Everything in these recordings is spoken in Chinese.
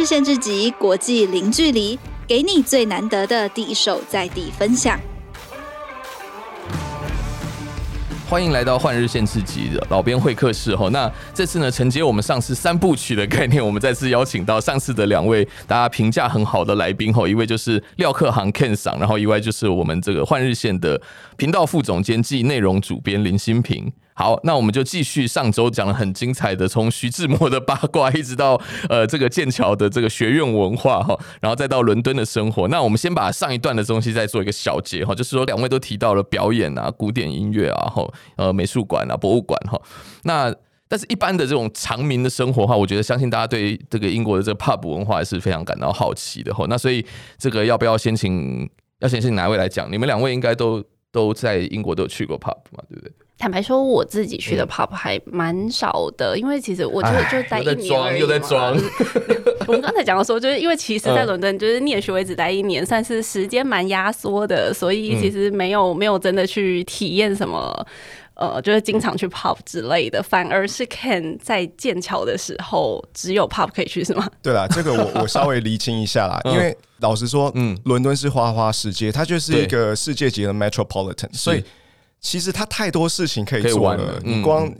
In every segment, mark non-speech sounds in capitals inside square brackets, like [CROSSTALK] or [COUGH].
日限制级国际零距离，给你最难得的第一手在地分享。欢迎来到换日线刺激的老编会客室哈。那这次呢，承接我们上次三部曲的概念，我们再次邀请到上次的两位大家评价很好的来宾哈，一位就是廖克航 Ken 桑，然后一位就是我们这个换日线的频道副总监暨内容主编林新平。好，那我们就继续上周讲了很精彩的，从徐志摩的八卦，一直到呃这个剑桥的这个学院文化哈，然后再到伦敦的生活。那我们先把上一段的东西再做一个小结哈，就是说两位都提到了表演啊、古典音乐啊、哈呃美术馆啊、博物馆哈。那但是一般的这种常民的生活的话，我觉得相信大家对这个英国的这个 pub 文化也是非常感到好奇的哈。那所以这个要不要先请要先请哪位来讲？你们两位应该都都在英国都有去过 pub 嘛，对不对？坦白说，我自己去的 pub 还蛮少的，因为其实我就就待一年而已。又在装，[LAUGHS] 我们刚才讲到说，就是因为其实，在伦敦就是念学位只待一年，算是时间蛮压缩的，所以其实没有没有真的去体验什么，呃，就是经常去 pop 之类的。反而是 Ken 在剑桥的时候，只有 pop 可以去，是吗？[LAUGHS] 对啦，这个我我稍微厘清一下啦，[LAUGHS] 因为老实说，嗯，伦敦是花花世界，它就是一个世界级的 metropolitan，所以。其实它太多事情可以做了，了你光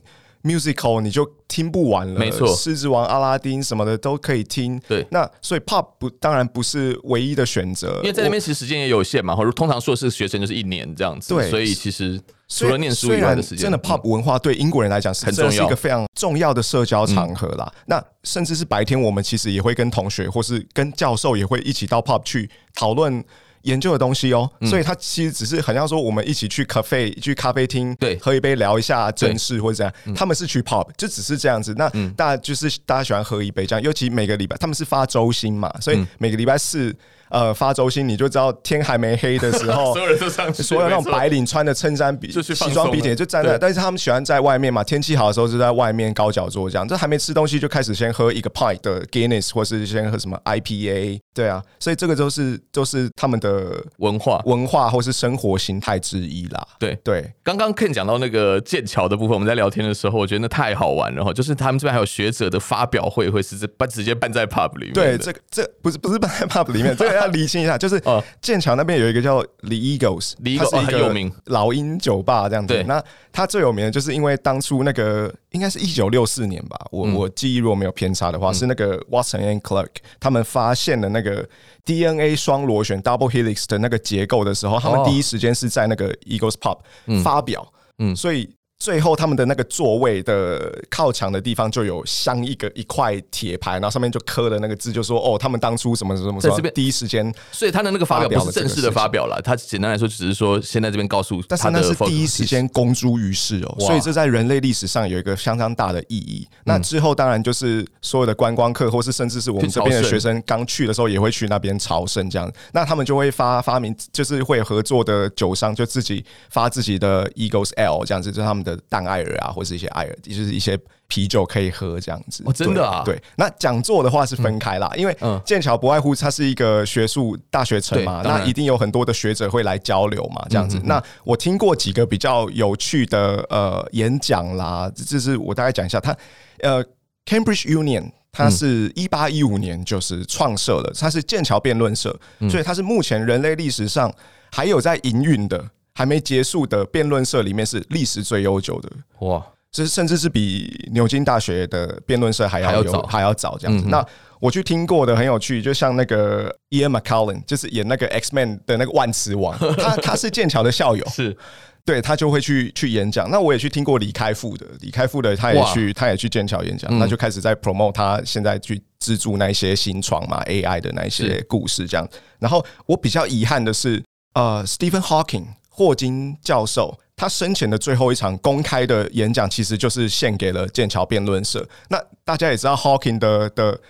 musical 你就听不完了，没错，狮子王、阿拉丁什么的都可以听。对，那所以 pop 不当然不是唯一的选择，因为在那边其实时间也有限嘛，或者通常硕士学生就是一年这样子。对，所以其实除了念书以外的时间，真的 pop 文化对英国人来讲是很重要，是一个非常重要的社交场合啦。嗯、那甚至是白天，我们其实也会跟同学或是跟教授也会一起到 pub 去讨论。研究的东西哦，所以他其实只是好像说我们一起去咖啡去咖啡厅，对，喝一杯聊一下正事或者怎样。他们是去 pop，就只是这样子。那大家就是大家喜欢喝一杯这样，尤其每个礼拜他们是发周薪嘛，所以每个礼拜四。呃，发周薪你就知道天还没黑的时候，[LAUGHS] 所有人都上去，所有那种白领穿的衬衫比西装笔挺就站在，但是他们喜欢在外面嘛，天气好的时候就在外面高脚桌这样，这还没吃东西就开始先喝一个 pint 的 Guinness，或是先喝什么 IPA，对啊，所以这个都是都是他们的文化文化或是生活形态之一啦。对对，刚刚 Ken 讲到那个剑桥的部分，我们在聊天的时候，我觉得那太好玩了哈，就是他们这边还有学者的发表会，会是办直接办在 pub 里面。对，这个这不是不是办在 pub 里面，这个。要理清一下，就是剑桥那边有一个叫 The Eagles，它是一个老鹰酒吧这样子。对，那它最有名的就是因为当初那个应该是一九六四年吧，我我记忆如果没有偏差的话，是那个 Watson and Clark 他们发现了那个 DNA 双螺旋 Double Helix 的那个结构的时候，他们第一时间是在那个 Eagles Pub 发表。嗯，所以。最后，他们的那个座位的靠墙的地方就有镶一个一块铁牌，然后上面就刻了那个字，就说哦，他们当初什么什么什么，这边。第一时间，所以他的那个发表不是正式的发表了，他简单来说只是说先在这边告诉，但是那是第一时间公诸于世哦，所以这在人类历史上有一个相当大的意义。那之后当然就是所有的观光客，或是甚至是我们这边的学生刚去的时候也会去那边朝圣这样，那他们就会发发明，就是会合作的酒商就自己发自己的 Eagles Ale 这样子，就是他们的。淡艾尔啊，或是一些艾尔，就是一些啤酒可以喝这样子。哦，真的啊？对。那讲座的话是分开啦，因为剑桥不外乎它是一个学术大学城嘛，那一定有很多的学者会来交流嘛，这样子。那我听过几个比较有趣的呃演讲啦，就是我大概讲一下，它呃 Cambridge Union 它是一八一五年就是创设的，它是剑桥辩论社，所以它是目前人类历史上还有在营运的。还没结束的辩论社里面是历史最悠久的。哇，这甚至是比牛津大学的辩论社还要早。还要早这样子。那我去听过的很有趣，就像那个 Ian McCallen，就是演那个 X Men 的那个万磁王，[LAUGHS] 他他是剑桥的校友，是。对他就会去去演讲。那我也去听过李开复的，李开复的他也去他也去剑桥演讲，那就开始在 promote 他现在去资助那些新创嘛 AI 的那些故事这样。然后我比较遗憾的是，呃，Stephen Hawking。霍金教授他生前的最后一场公开的演讲，其实就是献给了剑桥辩论社。那大家也知道，Hawking 的的。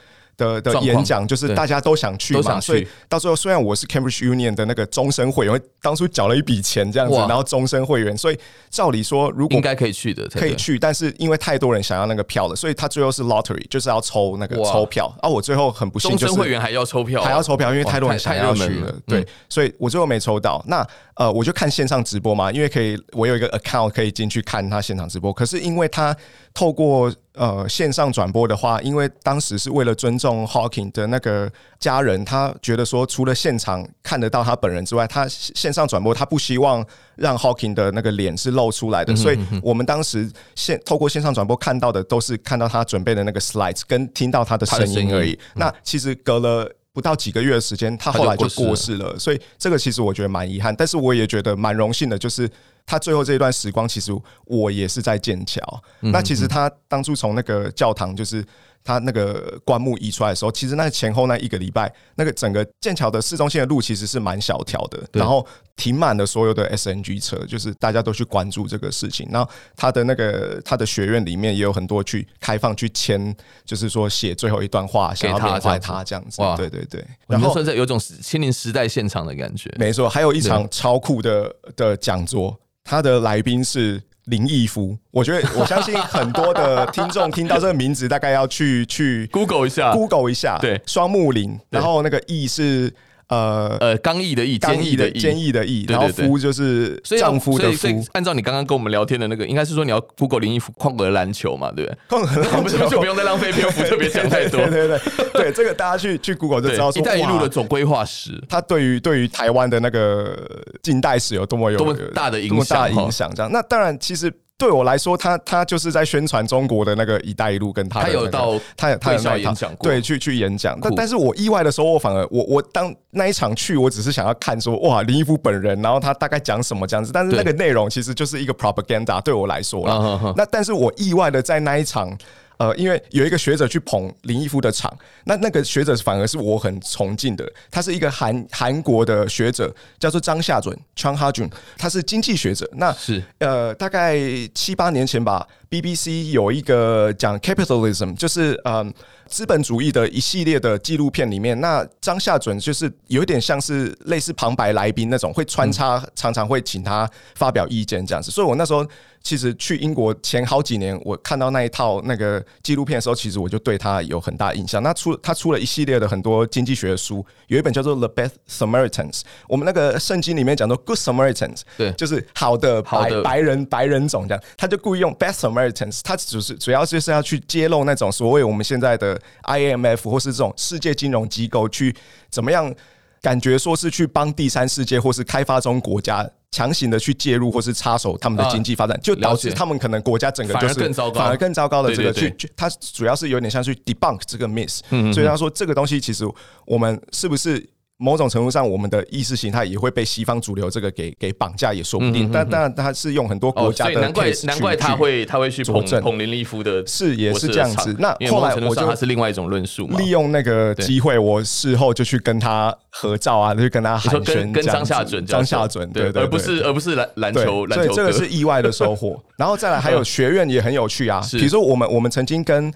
的的演讲就是大家都想去嘛，所以到最后虽然我是 Cambridge Union 的那个终身会员，当初缴了一笔钱这样子，然后终身会员，所以照理说如果应该可以去的，可以去，但是因为太多人想要那个票了，所以他最后是 lottery，就是要抽那个抽票。啊，我最后很不幸，终身会员还要抽票，还要抽票，因为太多人想要去了，对，所以我最后没抽到。那呃，我就看线上直播嘛，因为可以，我有一个 account 可以进去看他现场直播。可是因为他透过呃线上转播的话，因为当时是为了尊重 Hawking 的那个家人，他觉得说除了现场看得到他本人之外，他线上转播他不希望让 Hawking 的那个脸是露出来的，所以我们当时线透过线上转播看到的都是看到他准备的那个 slides 跟听到他的声音而已。那其实隔了。不到几个月的时间，他后来就过世了，所以这个其实我觉得蛮遗憾，但是我也觉得蛮荣幸的，就是他最后这一段时光，其实我也是在剑桥。那其实他当初从那个教堂就是。他那个棺木移出来的时候，其实那前后那一个礼拜，那个整个剑桥的市中心的路其实是蛮小条的，然后停满了所有的 SNG 车，就是大家都去关注这个事情。然后他的那个他的学院里面也有很多去开放去签，就是说写最后一段话，想要缅怀他这样子。哇，对对对，然后甚至有种亲临时代现场的感觉。没错，还有一场超酷的的讲座，他的来宾是。林毅夫，我觉得我相信很多的听众听到这个名字，大概要去去 Google 一下，Google 一下，对，双木林，然后那个毅是。呃呃，刚毅的毅，坚毅的毅坚毅的毅，然后夫就是丈夫的夫。所以按照你刚刚跟我们聊天的那个，应该是说你要 Google 林毅夫旷格篮球嘛，对不对？旷格篮球 [LAUGHS] 就不用再浪费篇幅 [LAUGHS] 特别讲太多。对对对，对这个大家去去 Google 就知道说，一带一路的总规划史，它对于对于台湾的那个近代史有多么有多么大的影响，影响这样。那当然，其实。对我来说，他他就是在宣传中国的那个“一带一路”，跟他、那個、他有到他他有演讲过，对，去去演讲。但但是我意外的时候，我反而我我当那一场去，我只是想要看说哇林毅夫本人，然后他大概讲什么这样子。但是那个内容其实就是一个 propaganda，对我来说了。那但是我意外的在那一场。呃，因为有一个学者去捧林毅夫的场，那那个学者反而是我很崇敬的，他是一个韩韩国的学者，叫做张夏准 （Chang Ha-jun），他是经济学者。那是呃，大概七八年前吧，BBC 有一个讲 capitalism，就是嗯。呃资本主义的一系列的纪录片里面，那张夏准就是有点像是类似旁白来宾那种，会穿插，常常会请他发表意见这样子。所以我那时候其实去英国前好几年，我看到那一套那个纪录片的时候，其实我就对他有很大印象。那出他出了一系列的很多经济学的书，有一本叫做《The Best Samaritans》，我们那个圣经里面讲到 Good Samaritans，对，就是好的白白人白人种这样，他就故意用 Best Samaritans，他只是主要就是要去揭露那种所谓我们现在的。IMF 或是这种世界金融机构去怎么样？感觉说是去帮第三世界或是开发中国家强行的去介入或是插手他们的经济发展，就导致他们可能国家整个就是反而更糟糕，反而更糟糕的这个去，他主要是有点像去 debunk 这个 miss，所以他说这个东西其实我们是不是？某种程度上，我们的意识形态也会被西方主流这个给给绑架，也说不定。但当然，他是用很多国家的，难怪难怪他会他会去捧捧林立夫的，是也是这样子。那后来我就他是另外一种论述嘛，利用那个机会，我事后就去跟他合照啊，就跟他寒暄，跟张夏准，张夏准，对对，而不是而不是篮篮球篮球，这个是意外的收获。然后再来还有 [LAUGHS] 学院也很有趣啊，比如说我们我们曾经跟。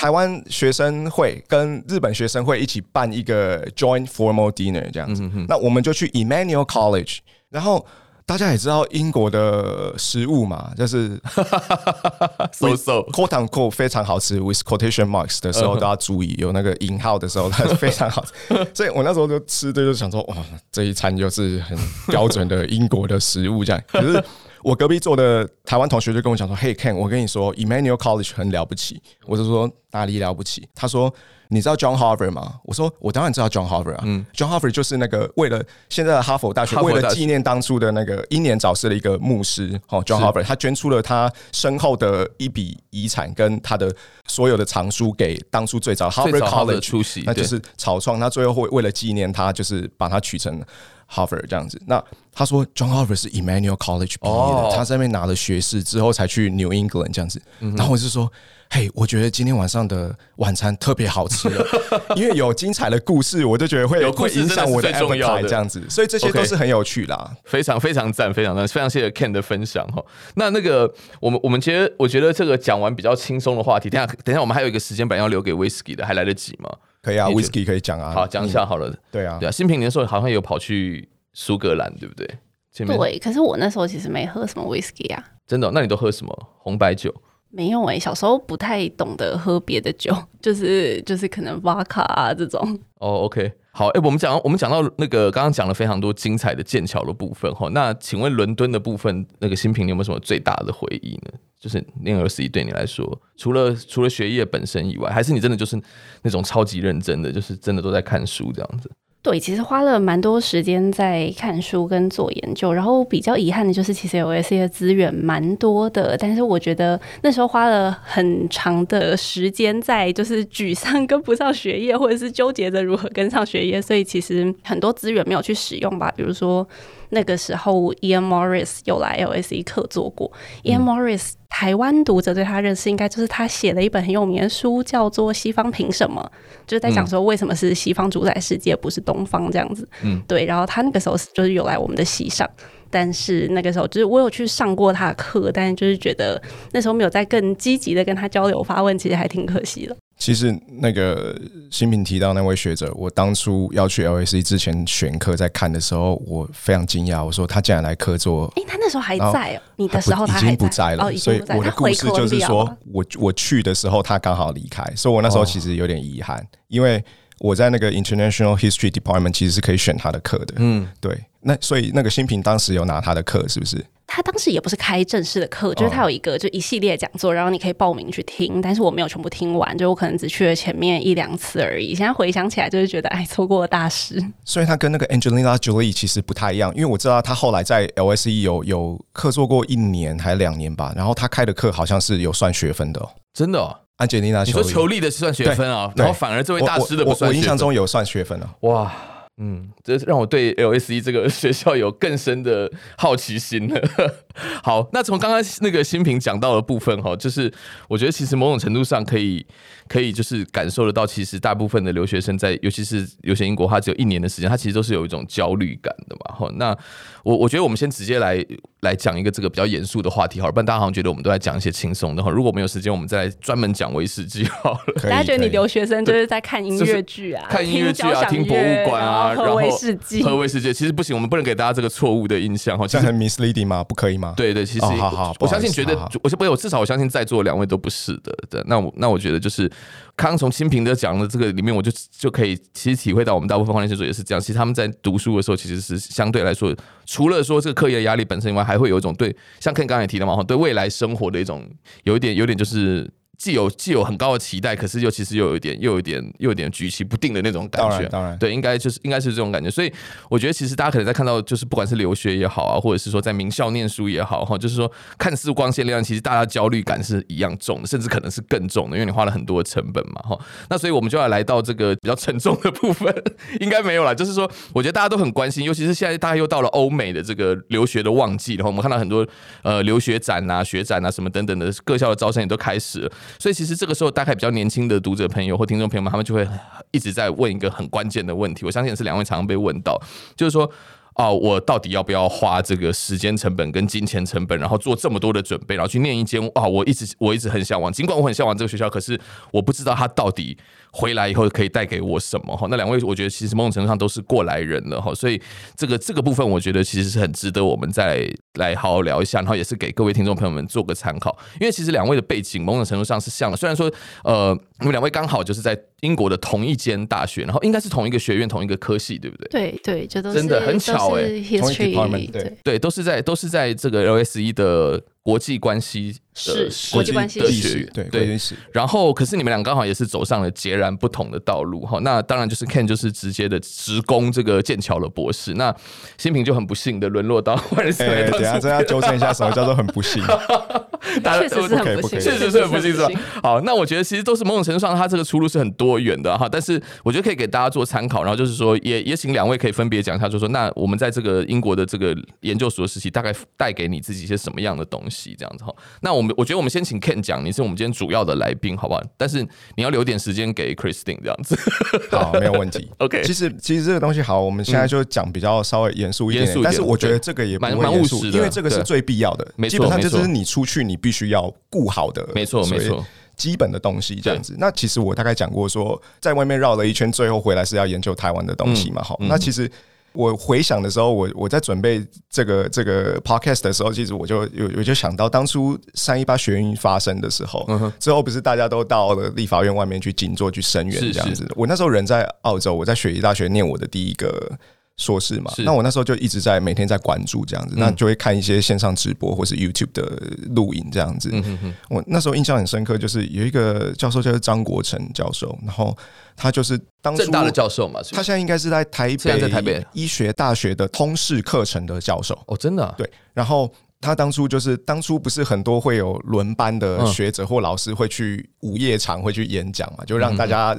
台湾学生会跟日本学生会一起办一个 joint formal dinner 这样子，那我们就去 Emmanuel College，然后大家也知道英国的食物嘛，就是 [LAUGHS] so so quote unquote 非常好吃，with quotation marks 的时候都要注意有那个引号的时候，它是非常好吃。所以我那时候就吃的就想说，哇，这一餐就是很标准的英国的食物这样，可是。我隔壁坐的台湾同学就跟我讲说：“Hey Ken，我跟你说，Emmanuel College 很了不起。”我就说：“哪里了不起？”他说：“你知道 John Harvard 吗？”我说：“我当然知道 John Harvard 啊。嗯，John Harvard 就是那个为了现在的哈佛大学，为了纪念当初的那个英年早逝的一个牧师哦，John Harvard，他捐出了他身后的一笔遗产跟他的所有的藏书给当初最早 Harvard College 出席，那就是草创。他最后会为了纪念他，就是把它取成。Harvard 这样子，那他说 John Harvard 是 Emmanuel College 毕业的，哦、他在那边拿了学士之后才去 New England 这样子，嗯、然后我就说，嘿，我觉得今天晚上的晚餐特别好吃。了，[LAUGHS] 因为有精彩的故事，我就觉得会会影响我的 appetite 这样子，所以这些都是很有趣啦，非常非常赞，非常赞，非常谢谢 Ken 的分享哈。那那个我们我们其实我觉得这个讲完比较轻松的话题，等下等下我们还有一个时间本来要留给 Whisky 的，还来得及吗？可以啊，Whisky 可以讲啊。好，讲一下好了。对啊，对啊。新平年的时候好像有跑去苏格兰，对不对？对，可是我那时候其实没喝什么 Whisky 啊。真的？那你都喝什么？红白酒？没有哎，小时候不太懂得喝别的酒，[LAUGHS] 就是就是可能 Vodka 啊这种。哦，OK，好，哎，我们讲我们讲到那个刚刚讲了非常多精彩的剑桥的部分哈，那请问伦敦的部分，那个新平你有没有什么最大的回忆呢？就是念 LSE 对你来说，除了除了学业本身以外，还是你真的就是那种超级认真的，就是真的都在看书这样子。对，其实花了蛮多时间在看书跟做研究，然后比较遗憾的就是，其实 LSE 的资源蛮多的，但是我觉得那时候花了很长的时间在就是沮丧跟不上学业，或者是纠结着如何跟上学业，所以其实很多资源没有去使用吧，比如说。那个时候，Ian Morris 有来 LSE 课做过。嗯、Ian Morris，台湾读者对他认识应该就是他写了一本很有名的书，叫做《西方凭什么》，就是在讲说为什么是西方主宰世界，不是东方这样子。嗯，对。然后他那个时候就是有来我们的席上，但是那个时候就是我有去上过他的课，但是就是觉得那时候没有在更积极的跟他交流发问，其实还挺可惜的。其实那个新平提到那位学者，我当初要去 LSE 之前选课在看的时候，我非常惊讶。我说他竟然来客座，哎、欸，他那时候还在哦，你的时候他已经不在了，所以我的故事就是说我我去的时候他刚好离开，所以我那时候其实有点遗憾，因为我在那个 International History Department 其实是可以选他的课的，嗯，对。那所以那个新平当时有拿他的课，是不是？他当时也不是开正式的课，就是他有一个就一系列讲座，然后你可以报名去听，但是我没有全部听完，就我可能只去了前面一两次而已。现在回想起来，就是觉得哎，错过了大师。[LAUGHS] 所以他跟那个 Angelina Jolie 其实不太一样，因为我知道他后来在 LSE 有有客座过一年还两年吧，然后他开的课好像是有算学分的。哦，真的，哦。Angelina，你说裘力的是算学分啊，然后反而这位大师的不算学分。我，我，我印象中有算学分啊。哇。嗯，这让我对 LSE 这个 [LAUGHS] 学校有更深的好奇心了。[LAUGHS] 好，那从刚刚那个新平讲到的部分哈，就是我觉得其实某种程度上可以可以就是感受得到，其实大部分的留学生在，尤其是有些英国，他只有一年的时间，他其实都是有一种焦虑感的嘛。哈，那我我觉得我们先直接来来讲一个这个比较严肃的话题，好了，不然大家好像觉得我们都在讲一些轻松的哈。如果没有时间，我们再来专门讲威士忌好了。[LAUGHS] 大家觉得你留学生就是在看音乐剧啊，看音乐剧啊，听博物馆啊，喝威士忌，喝威士忌，其实不行，我们不能给大家这个错误的印象哈。[LAUGHS] 这样很 misleading 吗？不可以吗？对对，其实。哦、好好，我相信觉得，我不是我至少我相信在座两位都不是的。对，那我那我觉得就是，刚刚从清平的讲的这个里面，我就就可以其实体会到，我们大部分黄年生也是这样。其实他们在读书的时候，其实是相对来说，除了说这个课业压力本身以外，还会有一种对，像 Ken 刚才也提的嘛，对未来生活的一种有一点有点就是。既有既有很高的期待，可是又其实又有一点又有一点又有点举棋不定的那种感觉。当然，对，应该就是应该是这种感觉。所以我觉得，其实大家可能在看到，就是不管是留学也好啊，或者是说在名校念书也好哈，就是说看似光鲜亮丽，其实大家焦虑感是一样重的，甚至可能是更重的，因为你花了很多的成本嘛哈。那所以我们就要来到这个比较沉重的部分，[LAUGHS] 应该没有了，就是说，我觉得大家都很关心，尤其是现在大家又到了欧美的这个留学的旺季，然后我们看到很多呃留学展啊、学展啊什么等等的各校的招生也都开始了，所以其实这个时候。大概比较年轻的读者朋友或听众朋友们，他们就会一直在问一个很关键的问题，我相信是两位常常被问到，就是说。哦，我到底要不要花这个时间成本跟金钱成本，然后做这么多的准备，然后去念一间啊？我一直我一直很向往，尽管我很向往这个学校，可是我不知道它到底回来以后可以带给我什么哈。那两位，我觉得其实某种程度上都是过来人了哈，所以这个这个部分，我觉得其实是很值得我们再来好好聊一下，然后也是给各位听众朋友们做个参考。因为其实两位的背景某种程度上是像的，虽然说呃，你们两位刚好就是在英国的同一间大学，然后应该是同一个学院、同一个科系，对不对？对对，这都是真的很巧。诶，同一 department，对对，都是在都是在这个 LSE 的国际关系的是国际关系的学院，对对。然后，可是你们俩刚好也是走上了截然不同的道路哈。那当然就是 Ken 就是直接的直攻这个剑桥的博士，那新平就很不幸的沦落到换人。哎，等下这要纠正一下，什么叫做很不幸？[LAUGHS] 大家确实是很不幸，确实是很不幸，是吧？好，那我觉得其实都是某种程度上，他这个出路是很多元的哈。但是我觉得可以给大家做参考，然后就是说，也也请两位可以分别讲一下，就是说，那我们在这个英国的这个研究所的时期，大概带给你自己一些什么样的东西？这样子哈。那我们我觉得我们先请 Ken 讲，你是我们今天主要的来宾，好不好？但是你要留点时间给 Christine 这样子。[LAUGHS] 好，没有问题。[LAUGHS] OK，其实其实这个东西好，我们现在就讲比较稍微严肃一点，但是我觉得这个也蛮蛮务实的，因为这个是最必要的。基本上就是你出去，你必须要顾好的，没错没错，基本的东西这样子。那其实我大概讲过说，在外面绕了一圈，最后回来是要研究台湾的东西嘛。好，那其实。我回想的时候，我我在准备这个这个 podcast 的时候，其实我就有我就想到当初三一八学运发生的时候，之后不是大家都到了立法院外面去静坐去声援这样子。我那时候人在澳洲，我在雪梨大学念我的第一个硕士嘛，那我那时候就一直在每天在关注这样子，那就会看一些线上直播或是 YouTube 的录影这样子。我那时候印象很深刻，就是有一个教授叫做张国成教授，然后他就是当初政大的教授嘛，他现在应该是在台北在台北。医学大学的通识课程的教授。哦，真的对，然后。他当初就是当初不是很多会有轮班的学者或老师会去午夜场会去演讲嘛，就让大家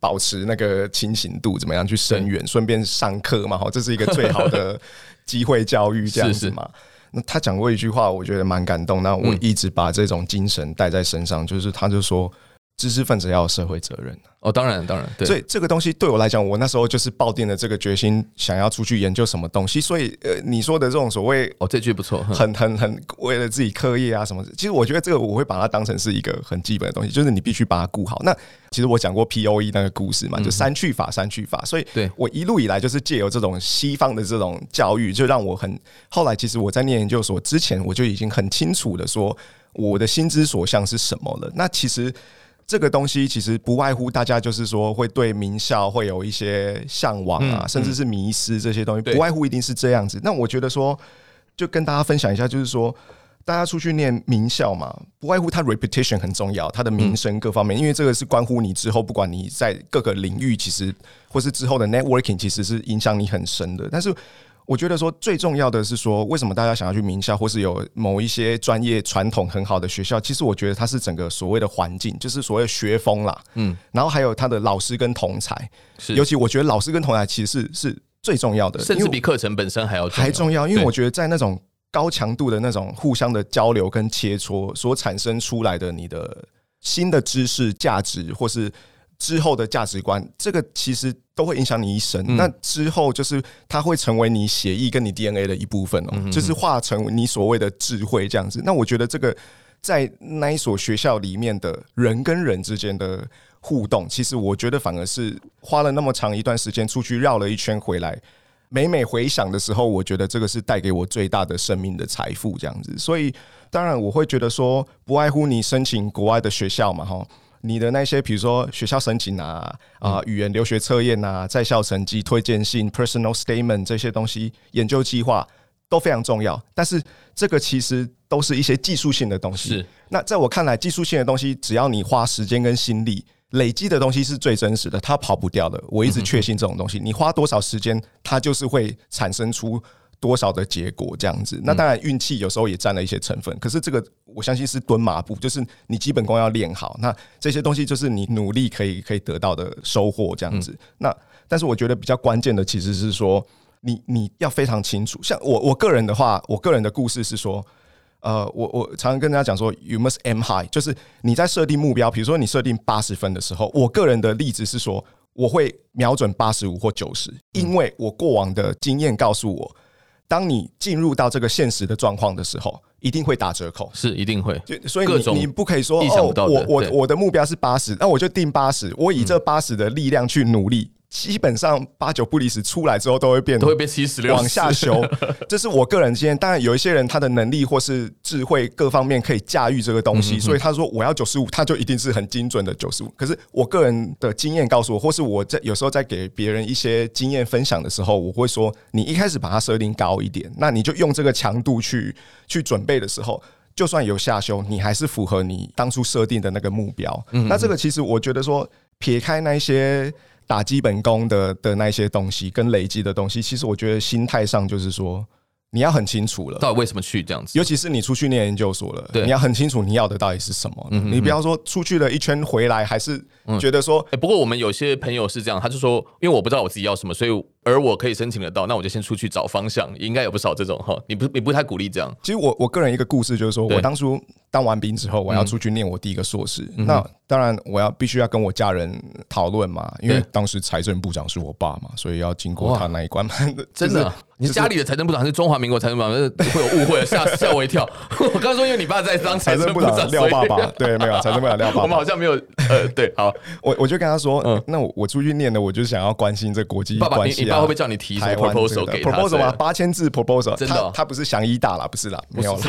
保持那个清醒度，怎么样去声援，顺便上课嘛，哈，这是一个最好的机会教育这样子嘛。那他讲过一句话，我觉得蛮感动，那我一直把这种精神带在身上，就是他就说。知识分子要有社会责任哦，当然当然，对，所以这个东西对我来讲，我那时候就是抱定了这个决心，想要出去研究什么东西。所以呃，你说的这种所谓哦，这句不错，很很很为了自己课业啊什么，其实我觉得这个我会把它当成是一个很基本的东西，就是你必须把它顾好。那其实我讲过 P O E 那个故事嘛，就三去法三去法，所以对我一路以来就是借由这种西方的这种教育，就让我很后来，其实我在念研究所之前，我就已经很清楚的说我的心之所向是什么了。那其实。这个东西其实不外乎大家就是说会对名校会有一些向往啊，甚至是迷失这些东西，不外乎一定是这样子。那我觉得说，就跟大家分享一下，就是说大家出去念名校嘛，不外乎它 reputation 很重要，它的名声各方面，因为这个是关乎你之后不管你在各个领域，其实或是之后的 networking，其实是影响你很深的。但是我觉得说最重要的是说，为什么大家想要去名校，或是有某一些专业传统很好的学校？其实我觉得它是整个所谓的环境，就是所谓学风啦。嗯，然后还有他的老师跟同才，是尤其我觉得老师跟同才其实是是最重要的，甚至比课程本身还要还重要。因为我觉得在那种高强度的那种互相的交流跟切磋所产生出来的你的新的知识价值，或是。之后的价值观，这个其实都会影响你一生。那之后就是它会成为你血液跟你 DNA 的一部分哦，就是化成你所谓的智慧这样子。那我觉得这个在那一所学校里面的人跟人之间的互动，其实我觉得反而是花了那么长一段时间出去绕了一圈回来，每每回想的时候，我觉得这个是带给我最大的生命的财富这样子。所以当然我会觉得说，不外乎你申请国外的学校嘛，哈。你的那些，比如说学校申请啊，啊，语言留学测验啊，在校成绩、推荐信、personal statement 这些东西，研究计划都非常重要。但是这个其实都是一些技术性的东西。是。那在我看来，技术性的东西，只要你花时间跟心力累积的东西是最真实的，它跑不掉的。我一直确信这种东西，你花多少时间，它就是会产生出。多少的结果这样子，那当然运气有时候也占了一些成分。可是这个我相信是蹲马步，就是你基本功要练好。那这些东西就是你努力可以可以得到的收获这样子。那但是我觉得比较关键的其实是说，你你要非常清楚。像我我个人的话，我个人的故事是说，呃，我我常常跟大家讲说，you must aim high，就是你在设定目标，比如说你设定八十分的时候，我个人的例子是说，我会瞄准八十五或九十，因为我过往的经验告诉我。当你进入到这个现实的状况的时候，一定会打折扣，是一定会。就所以你你不可以说哦，我我我的目标是八十，那我就定八十，我以这八十的力量去努力。基本上八九不离十，出来之后都会变，都会变七十六，往下修。[LAUGHS] 这是我个人经验。当然，有一些人他的能力或是智慧各方面可以驾驭这个东西，所以他说我要九十五，他就一定是很精准的九十五。可是我个人的经验告诉我，或是我在有时候在给别人一些经验分享的时候，我会说，你一开始把它设定高一点，那你就用这个强度去去准备的时候，就算有下修，你还是符合你当初设定的那个目标。那这个其实我觉得说，撇开那些。打基本功的的那些东西，跟累积的东西，其实我觉得心态上就是说，你要很清楚了，到底为什么去这样子？尤其是你出去念研究所了，对，你要很清楚你要的到底是什么。你不要说出去了一圈回来，还是觉得说，不过我们有些朋友是这样，他就说，因为我不知道我自己要什么，所以。而我可以申请得到，那我就先出去找方向，应该有不少这种哈。你不，你不太鼓励这样。其实我我个人一个故事就是说，我当初当完兵之后，我要出去念我第一个硕士。那当然我要必须要跟我家人讨论嘛，因为当时财政部长是我爸嘛，所以要经过他那一关。[LAUGHS] 真的，你家里的财政部长是中华民国财政部长，会有误会，吓 [LAUGHS] 吓我一跳。[LAUGHS] 我刚说因为你爸在当财政部长，廖爸爸，对，没有财政部长廖爸爸。我们好像没有呃，对，好，我我就跟他说，嗯，那我我出去念的，我就想要关心这国际关系。爸会不会叫你提什么 proposal 给他？proposal 吗？八千字 proposal，真的、哦？他不是想一大啦，不是啦，没有了。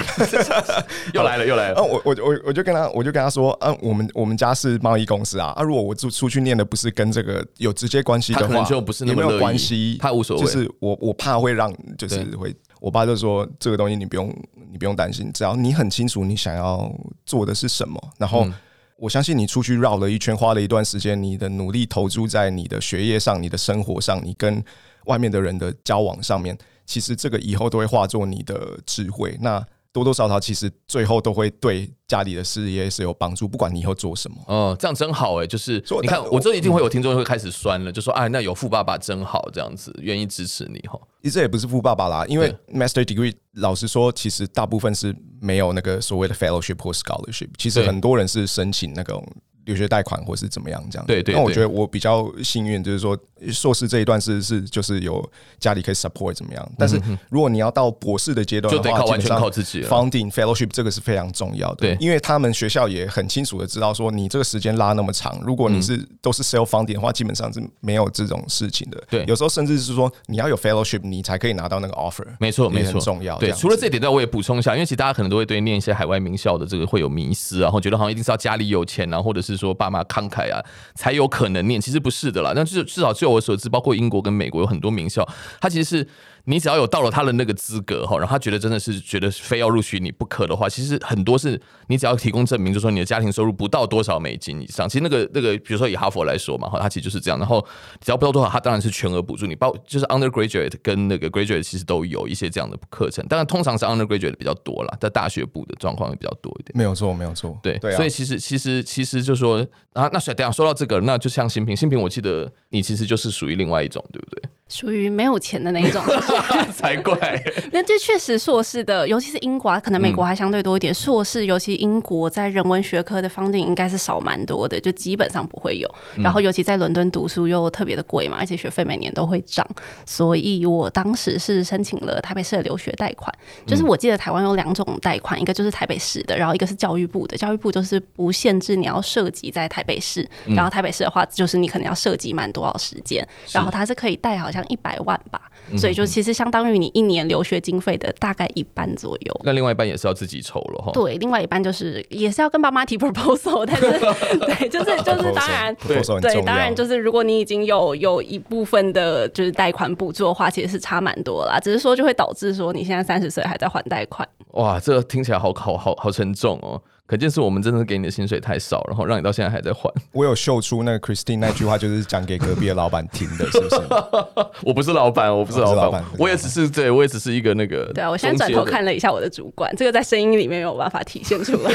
[LAUGHS] 又来了，又来了。[LAUGHS] 我我我我就跟他，我就跟他说，嗯、啊，我们我们家是贸易公司啊，啊，如果我出出去念的不是跟这个有直接关系的话，他可能就不是那么，有没有关系？他无所谓。就是我我怕会让，就是会，我爸就说这个东西你不用你不用担心，只要你很清楚你想要做的是什么，然后。嗯我相信你出去绕了一圈，花了一段时间，你的努力投注在你的学业上、你的生活上、你跟外面的人的交往上面，其实这个以后都会化作你的智慧。那多多少少，其实最后都会对家里的事业是有帮助，不管你以后做什么。嗯，这样真好哎！就是你看，我这一定会有听众会开始酸了，就说：“哎，那有富爸爸真好，这样子愿意支持你哈。”其实也不是富爸爸啦，因为 Master Degree 老实说，其实大部分是没有那个所谓的 Fellowship 或 Scholarship。其实很多人是申请那种。留学贷款或是怎么样这样？对对。那我觉得我比较幸运，就是说硕士这一段是是就是有家里可以 support 怎么样？但是如果你要到博士的阶段的话，就得靠完全靠自己了。Funding fellowship 这个是非常重要的，对，因为他们学校也很清楚的知道说，你这个时间拉那么长，如果你是都是 self funding 的话，基本上是没有这种事情的。对，有时候甚至是说你要有 fellowship，你才可以拿到那个 offer。没错，没错，重要。对，除了这一点，我也补充一下，因为其实大家可能都会对念一些海外名校的这个会有迷思，然后觉得好像一定是要家里有钱啊，或者是说爸妈慷慨啊，才有可能念，其实不是的啦。但至至少据我所知，包括英国跟美国有很多名校，它其实是。你只要有到了他的那个资格哈，然后他觉得真的是觉得非要录取你不可的话，其实很多是你只要提供证明，就是说你的家庭收入不到多少美金以上。其实那个那个，比如说以哈佛来说嘛，哈，它其实就是这样。然后只要不到多少，它当然是全额补助你，包就是 undergraduate 跟那个 graduate 其实都有一些这样的课程。当然通常是 undergraduate 比较多啦，在大学部的状况会比较多一点。没有错，没有错。对，对啊、所以其实其实其实就是说啊，那等下说到这个，那就像新平，新平，我记得你其实就是属于另外一种，对不对？属于没有钱的那一种，[LAUGHS] 才怪。[LAUGHS] 那这确实硕士的，尤其是英国，可能美国还相对多一点。硕士，尤其英国在人文学科的 funding 应该是少蛮多的，就基本上不会有。然后，尤其在伦敦读书又特别的贵嘛，而且学费每年都会涨。所以我当时是申请了台北市的留学贷款。就是我记得台湾有两种贷款，一个就是台北市的，然后一个是教育部的。教育部就是不限制你要涉及在台北市，然后台北市的话，就是你可能要涉及满多少时间，然后它是可以贷好像。一百万吧，所以就其实相当于你一年留学经费的大概一半左右。那另外一半也是要自己筹了哈。对，另外一半就是也是要跟爸妈提 proposal，但是 [LAUGHS] 对，就是 [LAUGHS] 就是当然对对，当然就是如果你已经有有一部分的就是贷款补助的话，其实是差蛮多啦。只是说就会导致说你现在三十岁还在还贷款。哇，这个听起来好好好好沉重哦。可见是我们真的是给你的薪水太少，然后让你到现在还在还。我有秀出那个 Christine 那句话，就是讲给隔壁的老板听的，是不是？[LAUGHS] 我不是老板，我不是老板，我也只是对我也只是一个那个。对啊，我现在转头看了一下我的主管，这个在声音里面没有办法体现出来。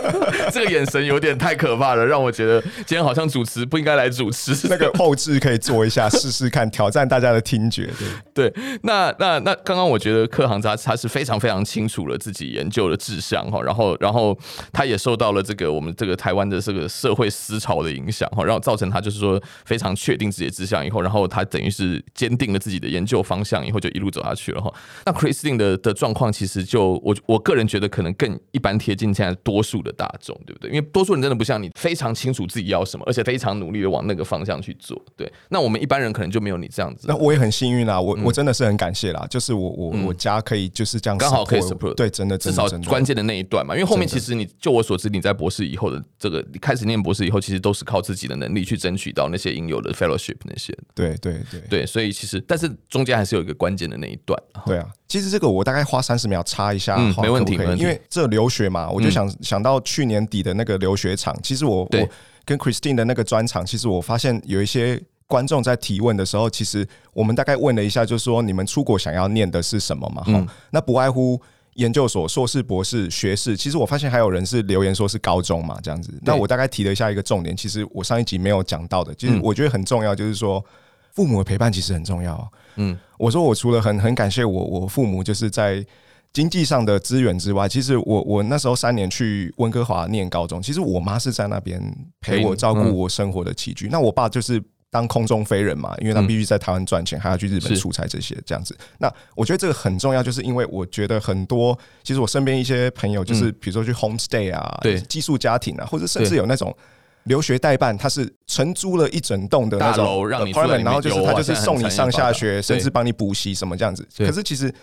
[LAUGHS] 这个眼神有点太可怕了，让我觉得 [LAUGHS] 今天好像主持不应该来主持。那个后置可以做一下试试看，挑战大家的听觉。对对，那那那刚刚我觉得克航他他是非常非常清楚了自己研究的志向哈，然后然后。他也受到了这个我们这个台湾的这个社会思潮的影响哈，然后造成他就是说非常确定自己的志向以后，然后他等于是坚定了自己的研究方向以后，就一路走下去了哈。那 Christine 的的状况其实就我我个人觉得可能更一般贴近现在多数的大众，对不对？因为多数人真的不像你非常清楚自己要什么，而且非常努力的往那个方向去做。对，那我们一般人可能就没有你这样子。那我也很幸运啦，我我真的是很感谢啦，就是我我我家可以就是这样刚好可以 support，对，真的至少关键的那一段嘛，因为后面其实你就我所知，你在博士以后的这个，你开始念博士以后，其实都是靠自己的能力去争取到那些应有的 fellowship 那些。对对对对，所以其实，但是中间还是有一个关键的那一段。对啊，其实这个我大概花三十秒插一下，嗯，没问题，没问题。因为这留学嘛，我就想想到去年底的那个留学场，其实我我跟 Christine 的那个专场，其实我发现有一些观众在提问的时候，其实我们大概问了一下，就是说你们出国想要念的是什么嘛？哈，那不外乎。研究所、硕士、博士、学士，其实我发现还有人是留言说是高中嘛，这样子。那我大概提了一下一个重点，其实我上一集没有讲到的，其实我觉得很重要，就是说父母的陪伴其实很重要。嗯，我说我除了很很感谢我我父母，就是在经济上的资源之外，其实我我那时候三年去温哥华念高中，其实我妈是在那边陪我照顾我生活的起居。那我爸就是。当空中飞人嘛，因为他必须在台湾赚钱，还要去日本出差这些这样子。那我觉得这个很重要，就是因为我觉得很多，其实我身边一些朋友，就是比如说去 homestay 啊，对，寄宿家庭啊，或者甚至有那种留学代办，他是承租了一整栋的那种大楼让你住，然后就是他就是送你上下学，甚至帮你补习什么这样子。可是其实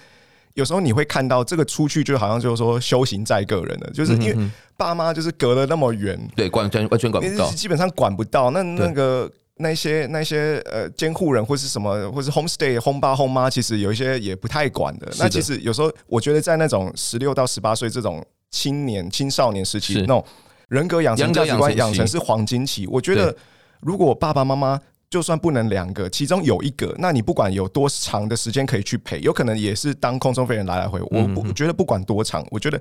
有时候你会看到这个出去就好像就是说修行在个人了，就是因为爸妈就是隔了那么远，对，管完全管不到，基本上管不到。那那个那些那些呃监护人或是什么，或是 homestay home 爸 home 妈，其实有一些也不太管的。那其实有时候我觉得在那种十六到十八岁这种青年青少年时期那种。人格养成、价值观养成是黄金期。我觉得，如果爸爸妈妈就算不能两个，其中有一个，那你不管有多长的时间可以去陪，有可能也是当空中飞人来来回。我我觉得不管多长，我觉得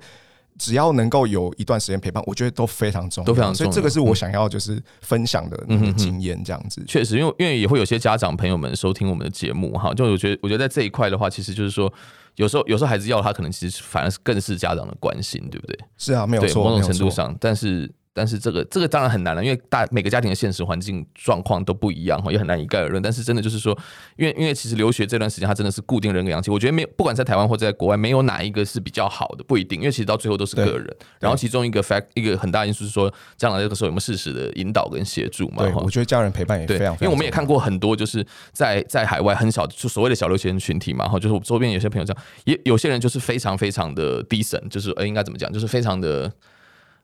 只要能够有一段时间陪伴，我觉得都非常重要，都非常重要。所以这个是我想要就是分享的那个经验，这样子。确实，因为因为也会有些家长朋友们收听我们的节目哈，就我觉得我觉得在这一块的话，其实就是说。有时候，有时候孩子要他，可能其实反而是更是家长的关心，对不对？是啊，没有错，某种程度上，但是，但是这个，这个当然很难了，因为大每个家庭的现实环境状况都不一样哈，也很难一概而论。但是，真的就是说，因为，因为其实留学这段时间，它真的是固定人格养成。我觉得没有，不管在台湾或者在国外，没有哪一个是比较好的，不一定。因为其实到最后都是个人。然后，其中一个 fact，一个很大因素是说，将来这个时候有没有适时的引导跟协助嘛？对，我觉得家人陪伴也非常，非常。因为我们也看过很多，就是在在海外很小，就所谓的小留学生群体嘛，哈，就是我周边有些朋友这样，也有些人就。就是非常非常的 decent，就是呃，应该怎么讲？就是非常的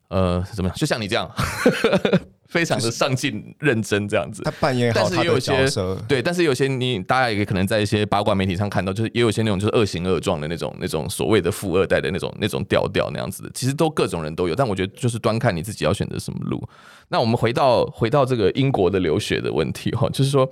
呃，怎么样？就像你这样，非常的上进、认真这样子。他扮演好他的角色，对。但是有些你大家也可能在一些八卦媒体上看到，就是也有些那种就是恶行恶状的那种、那种所谓的富二代的那种、那种调调那样子的。其实都各种人都有，但我觉得就是端看你自己要选择什么路。那我们回到回到这个英国的留学的问题哈，就是说。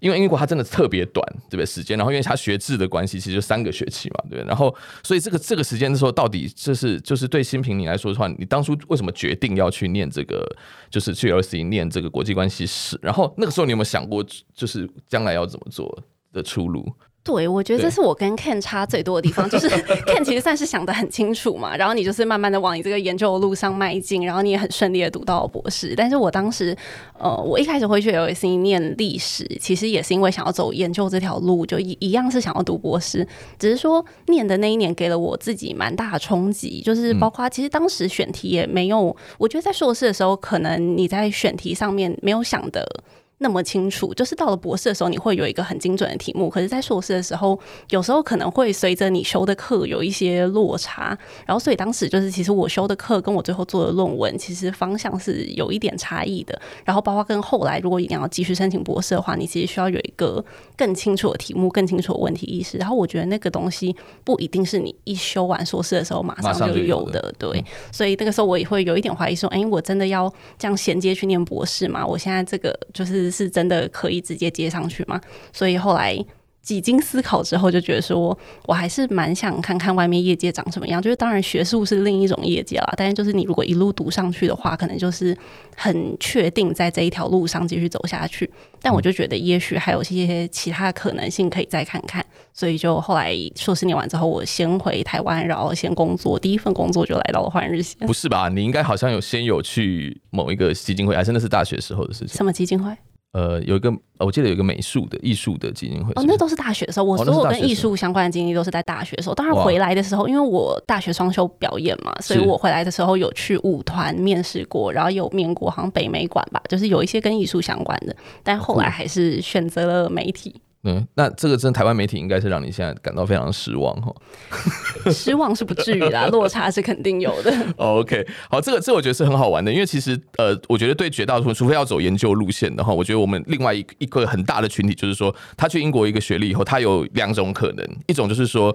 因为英国它真的特别短，对不对？时间，然后因为它学制的关系，其实就三个学期嘛，对不对？然后，所以这个这个时间的时候，到底这是就是对新平你来说的话，你当初为什么决定要去念这个，就是去 LSE 念这个国际关系史？然后那个时候你有没有想过，就是将来要怎么做的出路？对，我觉得这是我跟 Ken 差最多的地方，就是 [LAUGHS] Ken 其实算是想的很清楚嘛，然后你就是慢慢的往你这个研究的路上迈进，然后你也很顺利的读到了博士。但是我当时，呃，我一开始会去 LSE 念历史，其实也是因为想要走研究这条路，就一一样是想要读博士，只是说念的那一年给了我自己蛮大的冲击，就是包括其实当时选题也没有，我觉得在硕士的时候，可能你在选题上面没有想的。那么清楚，就是到了博士的时候，你会有一个很精准的题目。可是，在硕士的时候，有时候可能会随着你修的课有一些落差。然后，所以当时就是，其实我修的课跟我最后做的论文，其实方向是有一点差异的。然后，包括跟后来，如果一定要继续申请博士的话，你其实需要有一个更清楚的题目、更清楚的问题意识。然后，我觉得那个东西不一定是你一修完硕士的时候马上就有的。对，所以那个时候我也会有一点怀疑说，哎，我真的要这样衔接去念博士吗？我现在这个就是。是真的可以直接接上去吗？所以后来几经思考之后，就觉得说我还是蛮想看看外面业界长什么样。就是当然学术是另一种业界啦，但是就是你如果一路读上去的话，可能就是很确定在这一条路上继续走下去。但我就觉得也许还有一些其他的可能性可以再看看。所以就后来硕士念完之后，我先回台湾，然后先工作。第一份工作就来到了换日线。不是吧？你应该好像有先有去某一个基金会，还是那是大学时候的事情？什么基金会？呃，有一个，我记得有一个美术的艺术的基金会是是？哦，那都是大学的时候。我所有跟艺术相关的经历都是在大学的时候。当然回来的时候，因为我大学双修表演嘛，所以我回来的时候有去舞团面试过，然后有面过好像北美馆吧，就是有一些跟艺术相关的。但后来还是选择了媒体。嗯，那这个真台湾媒体应该是让你现在感到非常失望哈。[LAUGHS] [LAUGHS] 失望是不至于啦，落差是肯定有的。[LAUGHS] OK，好，这个这個我觉得是很好玩的，因为其实呃，我觉得对绝大多数，除非要走研究路线的话，我觉得我们另外一一个很大的群体就是说，他去英国一个学历以后，他有两种可能，一种就是说，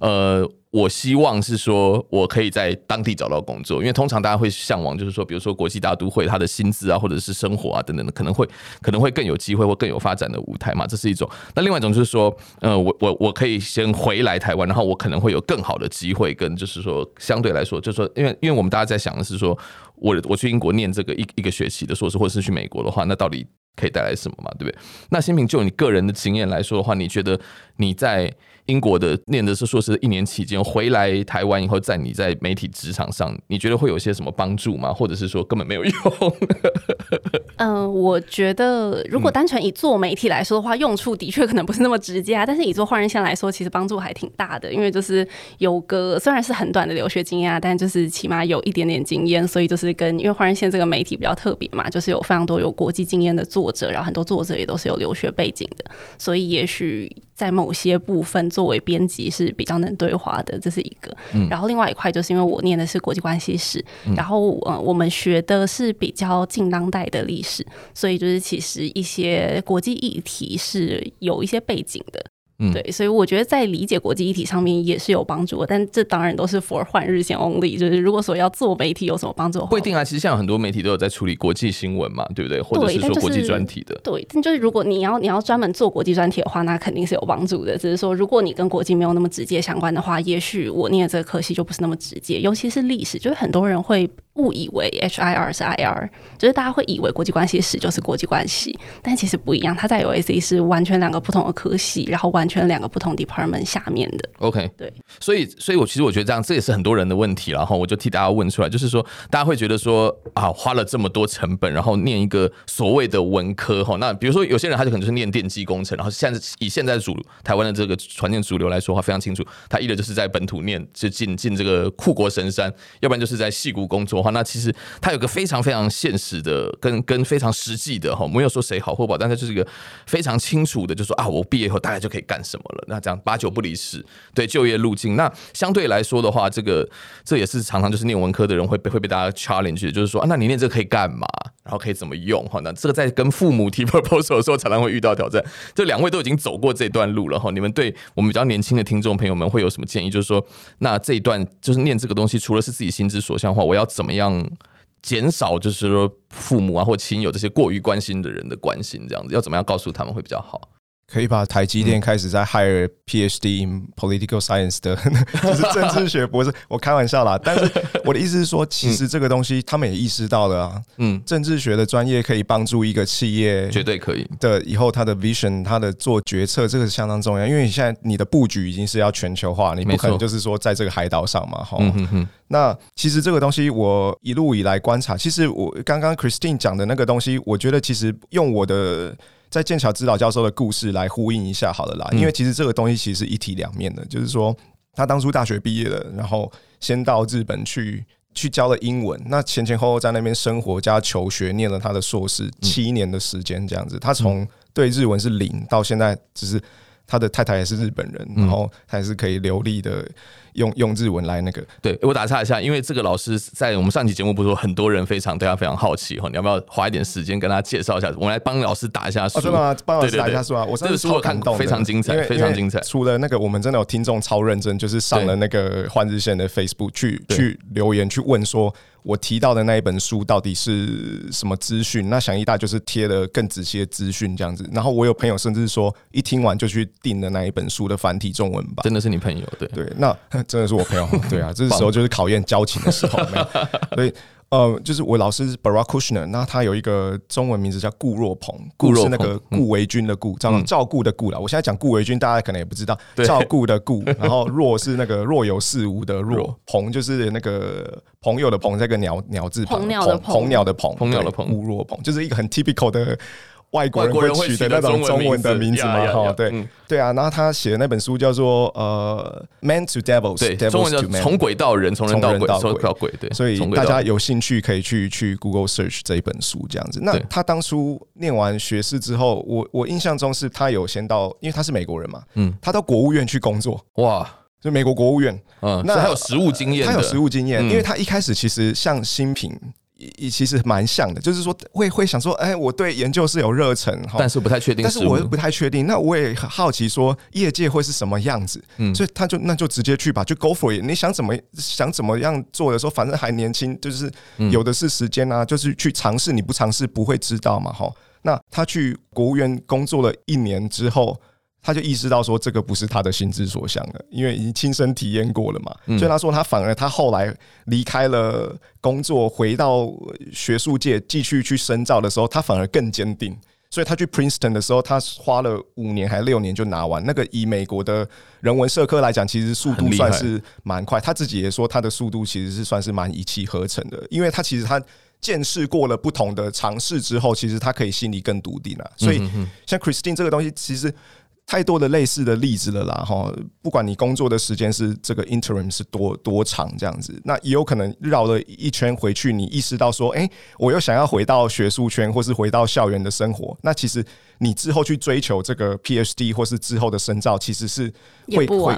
呃。我希望是说，我可以在当地找到工作，因为通常大家会向往，就是说，比如说国际大都会，它的薪资啊，或者是生活啊等等的，可能会可能会更有机会或更有发展的舞台嘛，这是一种。那另外一种就是说，呃，我我我可以先回来台湾，然后我可能会有更好的机会，跟就是说相对来说，就是说，因为因为我们大家在想的是说，我我去英国念这个一一个学期的硕士，或者是去美国的话，那到底可以带来什么嘛，对不对？那新平就你个人的经验来说的话，你觉得你在英国的念的是硕士一年期间，回来台湾以后，在你在媒体职场上，你觉得会有些什么帮助吗？或者是说根本没有用？[LAUGHS] 嗯、我觉得如果单纯以做媒体来说的话，用处的确可能不是那么直接啊。但是以做换人线来说，其实帮助还挺大的，因为就是有个虽然是很短的留学经验啊，但就是起码有一点点经验，所以就是跟因为换人线这个媒体比较特别嘛，就是有非常多有国际经验的做作者，然后很多作者也都是有留学背景的，所以也许在某些部分。作为编辑是比较能对话的，这是一个。嗯、然后另外一块就是因为我念的是国际关系史，嗯、然后呃，我们学的是比较近当代的历史，所以就是其实一些国际议题是有一些背景的。嗯，对，所以我觉得在理解国际议题上面也是有帮助的，但这当然都是 for 换日线 only。就是如果说要做媒体有什么帮助，不一定啊。其实像很多媒体都有在处理国际新闻嘛，对不对？或者是说国际专题的。对，对，但就是如果你要你要专门做国际专题的话，那肯定是有帮助的。只是说，如果你跟国际没有那么直接相关的话，也许我念的这个科系就不是那么直接。尤其是历史，就是很多人会误以为 HIR 是 IR，就是大家会以为国际关系史就是国际关系，但其实不一样。它在 UAC 是完全两个不同的科系，然后完全两个不同。Department 下面的，OK，对，所以，所以我其实我觉得这样，这也是很多人的问题，然后我就替大家问出来，就是说，大家会觉得说啊，花了这么多成本，然后念一个所谓的文科哈，那比如说有些人他就可能就是念电机工程，然后现在以现在主台湾的这个传念主流来说的话，非常清楚，他一的就是在本土念，就进进这个护国神山，要不然就是在戏谷工作的话，那其实他有个非常非常现实的跟跟非常实际的哈，没有说谁好或不好，但是就是一个非常清楚的，就是说啊，我毕业以后大概就可以干干什么了，那这样。八九不离十，对就业路径。那相对来说的话，这个这也是常常就是念文科的人会被会被大家 challenge，就是说啊，那你念这个可以干嘛？然后可以怎么用？哈，那这个在跟父母提 [LAUGHS] proposal 的时候，常常会遇到挑战。这两位都已经走过这段路了哈，你们对我们比较年轻的听众朋友们会有什么建议？就是说，那这一段就是念这个东西，除了是自己心之所向的话，我要怎么样减少就是说父母啊或亲友这些过于关心的人的关心？这样子要怎么样告诉他们会比较好？可以把台积电开始在 hire PhD in political science 的，[LAUGHS] 就是政治学博士。我开玩笑啦，但是我的意思是说，其实这个东西他们也意识到了啊。嗯，政治学的专业可以帮助一个企业，绝对可以的。以后他的 vision，他的做决策，这个是相当重要。因为你现在你的布局已经是要全球化，你不可能就是说在这个海岛上嘛。哈，那其实这个东西我一路以来观察，其实我刚刚 Christine 讲的那个东西，我觉得其实用我的。在剑桥指导教授的故事来呼应一下好了啦，因为其实这个东西其实是一体两面的，就是说他当初大学毕业了，然后先到日本去去教了英文，那前前后后在那边生活加求学，念了他的硕士七年的时间这样子，他从对日文是零到现在只是。他的太太也是日本人，然后还是可以流利的用用日文来那个。对，我打岔一下，因为这个老师在我们上期节目不是说很多人非常对他非常好奇哈，你要不要花一点时间跟他介绍一下？我们来帮老师打一下书。真的吗？帮老师打一下书啊！我这个书我看懂，非常精彩，非常精彩。除了那个，我们真的有听众超认真，就是上了那个换日线的 Facebook 去去留言去问说。我提到的那一本书到底是什么资讯？那想一大就是贴了更仔细的资讯这样子。然后我有朋友甚至说，一听完就去订了那一本书的繁体中文版。真的是你朋友？对对，那 [LAUGHS] 真的是我朋友。对啊，这时候就是考验交情的时候。没有，[LAUGHS] 所以。呃，就是我老师是 Barack Kushner，那他有一个中文名字叫顾若鹏，顾是那个顾维钧的顾，照照顾的顾啦。我现在讲顾维钧，大家可能也不知道，照顾的顾，[LAUGHS] 然后若是那个 [LAUGHS] 若有似无的若，鹏就是那个朋友的鹏，这个鸟鸟字旁，鹏鸟的鹏，鹏鸟的鹏，鹏鸟的鹏，顾若鹏就是一个很 typical 的。外国人会取的那种中文的名字嘛？哈，对对啊。然后他写的那本书叫做呃，Man to Devils，对，中文叫从鬼到人，从人到鬼，从到鬼。对，所以大家有兴趣可以去去 Google Search 这一本书这样子。那他当初念完学士之后，我我印象中是他有先到，因为他是美国人嘛，嗯，他到国务院去工作。哇，就美国国务院，嗯，那他有实务经验，他有实务经验，因为他一开始其实像心屏。也其实蛮像的，就是说会会想说，哎，我对研究是有热忱，但是不太确定，但是我又不太确定。那我也很好奇，说业界会是什么样子？嗯，所以他就那就直接去吧，就 go for it。你想怎么想怎么样做的时候，反正还年轻，就是有的是时间啊，就是去尝试。你不尝试不会知道嘛，哈。那他去国务院工作了一年之后。他就意识到说，这个不是他的心之所向了，因为已经亲身体验过了嘛。所以他说，他反而他后来离开了工作，回到学术界继续去深造的时候，他反而更坚定。所以他去 Princeton 的时候，他花了五年还是六年就拿完。那个以美国的人文社科来讲，其实速度算是蛮快。他自己也说，他的速度其实是算是蛮一气呵成的，因为他其实他见识过了不同的尝试之后，其实他可以心里更笃定了。所以像 Christine 这个东西，其实。太多的类似的例子了啦，哈！不管你工作的时间是这个 interim 是多多长这样子，那也有可能绕了一圈回去，你意识到说，哎、欸，我又想要回到学术圈，或是回到校园的生活。那其实你之后去追求这个 PhD 或是之后的深造，其实是会会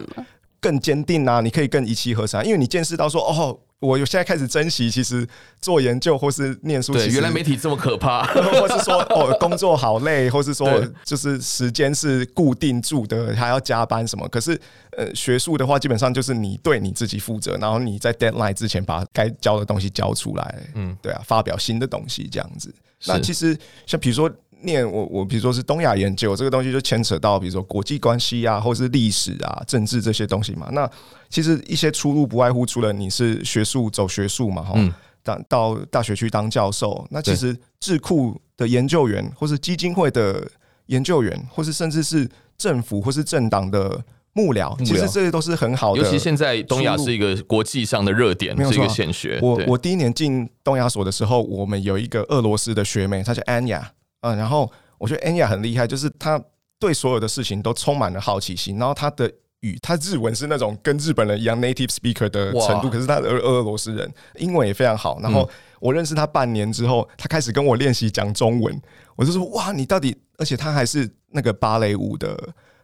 更坚定啊！你可以更一气呵成，因为你见识到说，哦。我现在开始珍惜，其实做研究或是念书，对，原来媒体这么可怕，[LAUGHS] 或是说哦，工作好累，或是说就是时间是固定住的，还要加班什么。可是呃，学术的话，基本上就是你对你自己负责，然后你在 deadline 之前把该交的东西交出来，嗯，对啊，发表新的东西这样子。那其实像比如说。念我我比如说是东亚研究这个东西就牵扯到比如说国际关系啊，或是历史啊、政治这些东西嘛。那其实一些出路不外乎除了你是学术走学术嘛，哈、嗯，到到大学去当教授。那其实智库的研究员，或是基金会的研究员，或是甚至是政府或是政党的幕僚，其实这些都是很好的。尤其现在东亚是一个国际上的热点，是一个显学。我我第一年进东亚所的时候，我们有一个俄罗斯的学妹，她叫安雅。嗯，然后我觉得 Anya 很厉害，就是他对所有的事情都充满了好奇心。然后他的语，他日文是那种跟日本人一样 native speaker 的程度，可是他的俄俄罗斯人英文也非常好。然后我认识他半年之后，他开始跟我练习讲中文，我就说哇，你到底？而且他还是那个芭蕾舞的。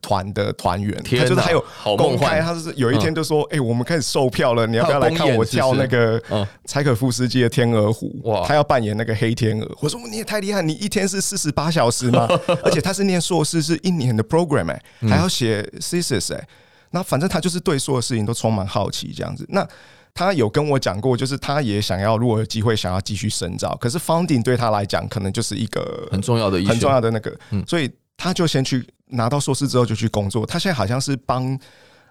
团的团员，他就是还有公开，他是有一天就说：“哎、嗯欸，我们开始售票了，你要不要来看我跳那个柴可夫斯基的《天鹅湖》？哇，他要扮演那个黑天鹅。”我说：“你也太厉害，你一天是四十八小时吗？[LAUGHS] 而且他是念硕士，是一年的 program 哎、欸，还要写 thesis 哎。那反正他就是对所有事情都充满好奇这样子。那他有跟我讲过，就是他也想要，如果有机会想要继续深造，可是 founding 对他来讲，可能就是一个很重要的、很重要的那个，所以他就先去。”拿到硕士之后就去工作，他现在好像是帮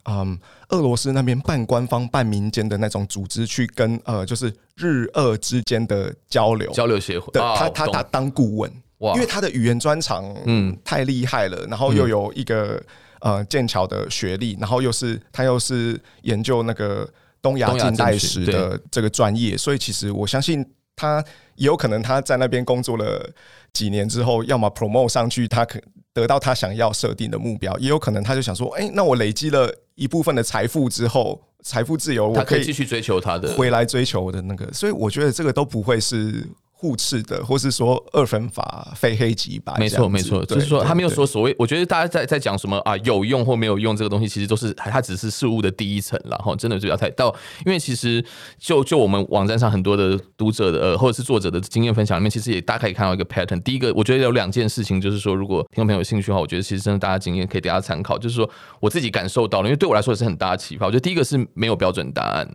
嗯俄罗斯那边半官方半民间的那种组织去跟呃就是日俄之间的交流。交流协会，他他他当顾问哇，因为他的语言专长嗯。太厉害了，然后又有一个呃剑桥的学历，然后又是他又是研究那个东亚近代史的这个专业，所以其实我相信他也有可能他在那边工作了几年之后，要么 promote 上去，他可。得到他想要设定的目标，也有可能他就想说：“哎，那我累积了一部分的财富之后，财富自由，我可以继续追求他的，回来追求我的那个。”所以我觉得这个都不会是。互斥的，或是说二分法非黑即白，没错没错，就是说他没有说所谓。我觉得大家在在讲什么啊，有用或没有用这个东西，其实都是它只是事物的第一层，然后真的就要太到，因为其实就就我们网站上很多的读者的呃或者是作者的经验分享里面，其实也大家可以看到一个 pattern。第一个，我觉得有两件事情，就是说如果听众朋友有兴趣的话，我觉得其实真的大家经验可以给大家参考。就是说我自己感受到了，因为对我来说也是很大的启发。我觉得第一个是没有标准答案。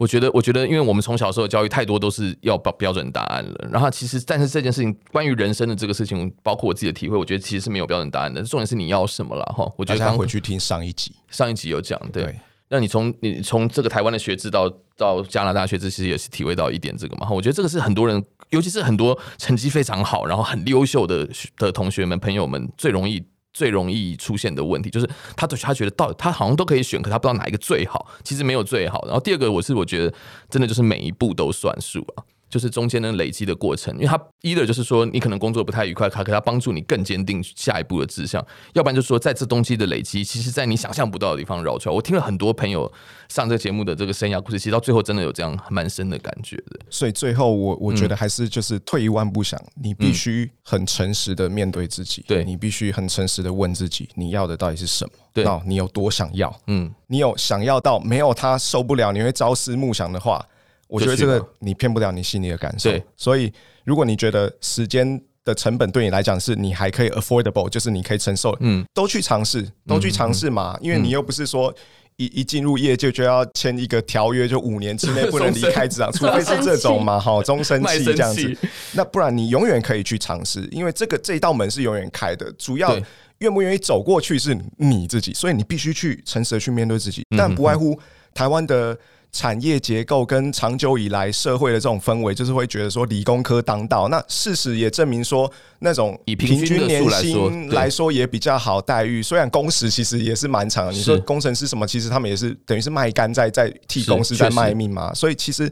我觉得，我觉得，因为我们从小时候的教育太多都是要标标准答案了。然后，其实，但是这件事情关于人生的这个事情，包括我自己的体会，我觉得其实是没有标准答案的。重点是你要什么了哈。我觉得刚回去听上一集，上一集有讲，对。那你从你从这个台湾的学制到到加拿大学制，其实也是体会到一点这个嘛。我觉得这个是很多人，尤其是很多成绩非常好，然后很优秀的的同学们、朋友们最容易。最容易出现的问题就是他，他觉得到他好像都可以选，可他不知道哪一个最好。其实没有最好。然后第二个，我是我觉得真的就是每一步都算数啊。就是中间的累积的过程，因为他 either 就是说你可能工作不太愉快，他可他帮助你更坚定下一步的志向；要不然就是说在这东西的累积，其实在你想象不到的地方绕出来。我听了很多朋友上这个节目的这个生涯故事，其实到最后真的有这样蛮深的感觉的。所以最后我我觉得还是就是退一万步想，嗯、你必须很诚实的面对自己，对，你必须很诚实的问自己你要的到底是什么？对，你有多想要？嗯，你有想要到没有他受不了，你会朝思暮想的话。我觉得这个你骗不了你心里的感受，所以如果你觉得时间的成本对你来讲是你还可以 affordable，就是你可以承受，嗯，都去尝试，都去尝试嘛，因为你又不是说一一进入业界就要签一个条约，就五年之内不能离开职场，[LAUGHS] 除非是这种嘛，哈，终身期这样子，那不然你永远可以去尝试，因为这个这一道门是永远开的，主要愿不愿意走过去是你自己，所以你必须去诚实的去面对自己，但不外乎台湾的。产业结构跟长久以来社会的这种氛围，就是会觉得说理工科当道。那事实也证明说，那种以平均年薪来说也比较好待遇。虽然工时其实也是蛮长的，你说工程师什么，其实他们也是等于是卖肝在在替公司在卖命嘛。所以其实。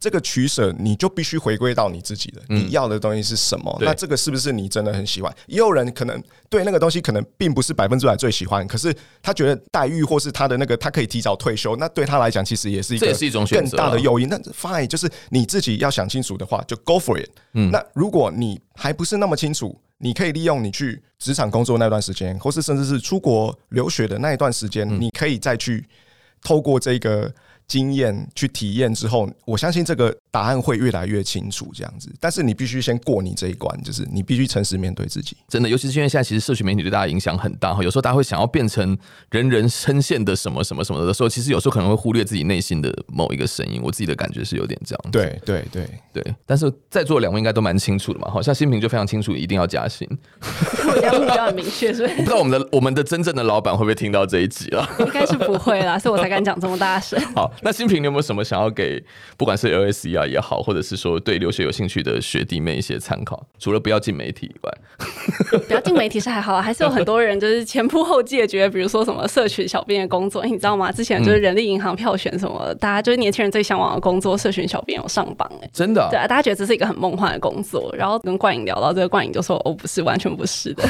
这个取舍，你就必须回归到你自己的，你要的东西是什么？嗯、那这个是不是你真的很喜欢？也有人可能对那个东西可能并不是百分之百最喜欢，可是他觉得待遇或是他的那个，他可以提早退休，那对他来讲其实也是一个更大的诱因。那 fine，就是你自己要想清楚的话，就 go for it。嗯，那如果你还不是那么清楚，你可以利用你去职场工作那段时间，或是甚至是出国留学的那一段时间，嗯、你可以再去透过这个。经验去体验之后，我相信这个答案会越来越清楚，这样子。但是你必须先过你这一关，就是你必须诚实面对自己。真的，尤其是因为现在其实社群媒体对大家影响很大哈，有时候大家会想要变成人人称羡的什么什么什么的时候，其实有时候可能会忽略自己内心的某一个声音。我自己的感觉是有点这样。对对对对。但是在座两位应该都蛮清楚的嘛，好像新平就非常清楚，一定要加薪。我目标很明确，所以我不知道我们的我们的真正的老板会不会听到这一集啊？应该是不会啦，所以我才敢讲这么大声。好，那新平你有没有什么？想要给不管是 LSE 啊也好，或者是说对留学有兴趣的学弟妹一些参考，除了不要进媒体以外，[LAUGHS] 不要进媒体是还好，还是有很多人就是前仆后继的觉得，比如说什么社群小编的工作，你知道吗？之前就是人力银行票选什么，嗯、大家就是年轻人最向往的工作，社群小编有上榜哎，真的、啊，对啊，大家觉得这是一个很梦幻的工作，然后跟冠颖聊到这个，冠颖就说哦不是，完全不是的。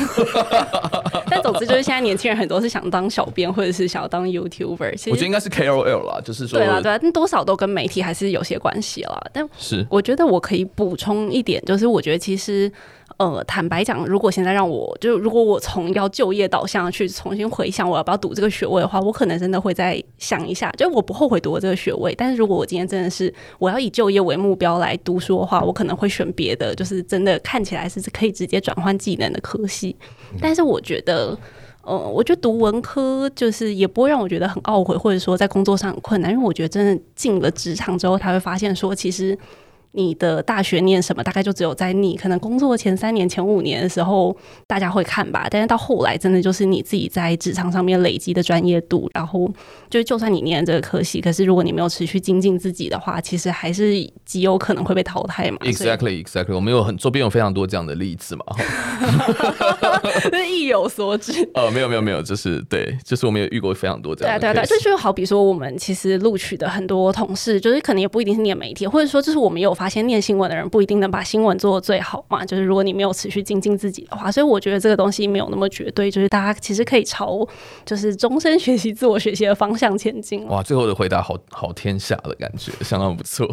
[LAUGHS] 但总之就是现在年轻人很多是想当小编，或者是想要当 YouTuber，我觉得应该是 KOL 啦，就是说对啊对啊，多少。都跟媒体还是有些关系了，但是我觉得我可以补充一点，就是我觉得其实呃，坦白讲，如果现在让我就如果我从要就业导向去重新回想我要不要读这个学位的话，我可能真的会再想一下，就我不后悔读这个学位。但是如果我今天真的是我要以就业为目标来读书的话，我可能会选别的，就是真的看起来是可以直接转换技能的科系。但是我觉得。呃，我觉得读文科就是也不会让我觉得很懊悔，或者说在工作上很困难，因为我觉得真的进了职场之后，他会发现说，其实。你的大学念什么？大概就只有在你可能工作前三年、前五年的时候，大家会看吧。但是到后来，真的就是你自己在职场上面累积的专业度。然后，就就算你念这个科系，可是如果你没有持续精进自己的话，其实还是极有可能会被淘汰嘛。[LAUGHS] Exactly, exactly。我们有很周边有非常多这样 [LAUGHS] 的例子嘛。是意有所指。呃，没有没有没有，就是对，就是我们也遇过非常多这样的。对对对，这就好比说，我们其实录取的很多同事，就是可能也不一定是念媒体，或者说，就是我们有发。现念新闻的人不一定能把新闻做的最好嘛，就是如果你没有持续精进自己的话，所以我觉得这个东西没有那么绝对，就是大家其实可以朝就是终身学习、自我学习的方向前进。哇，最后的回答好好天下的感觉，相当不错。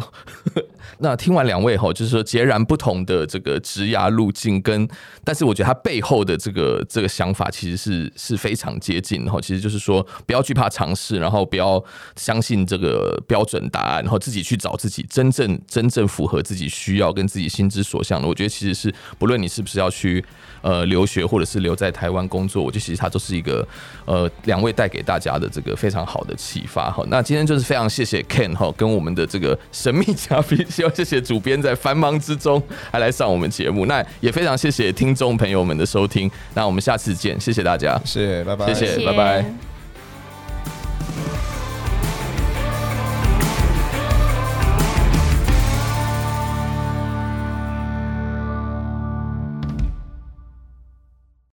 [LAUGHS] 那听完两位哈，就是说截然不同的这个职涯路径，跟但是我觉得他背后的这个这个想法其实是是非常接近的哈。其实就是说不要惧怕尝试，然后不要相信这个标准答案，然后自己去找自己真正真正符合自己需要跟自己心之所向的。我觉得其实是不论你是不是要去呃留学，或者是留在台湾工作，我觉得其实它都是一个呃两位带给大家的这个非常好的启发哈。那今天就是非常谢谢 Ken 哈，跟我们的这个神秘嘉宾。希望谢谢主编在繁忙之中还来上我们节目，那也非常谢谢听众朋友们的收听，那我们下次见，谢谢大家，谢谢，拜拜，谢谢，拜拜。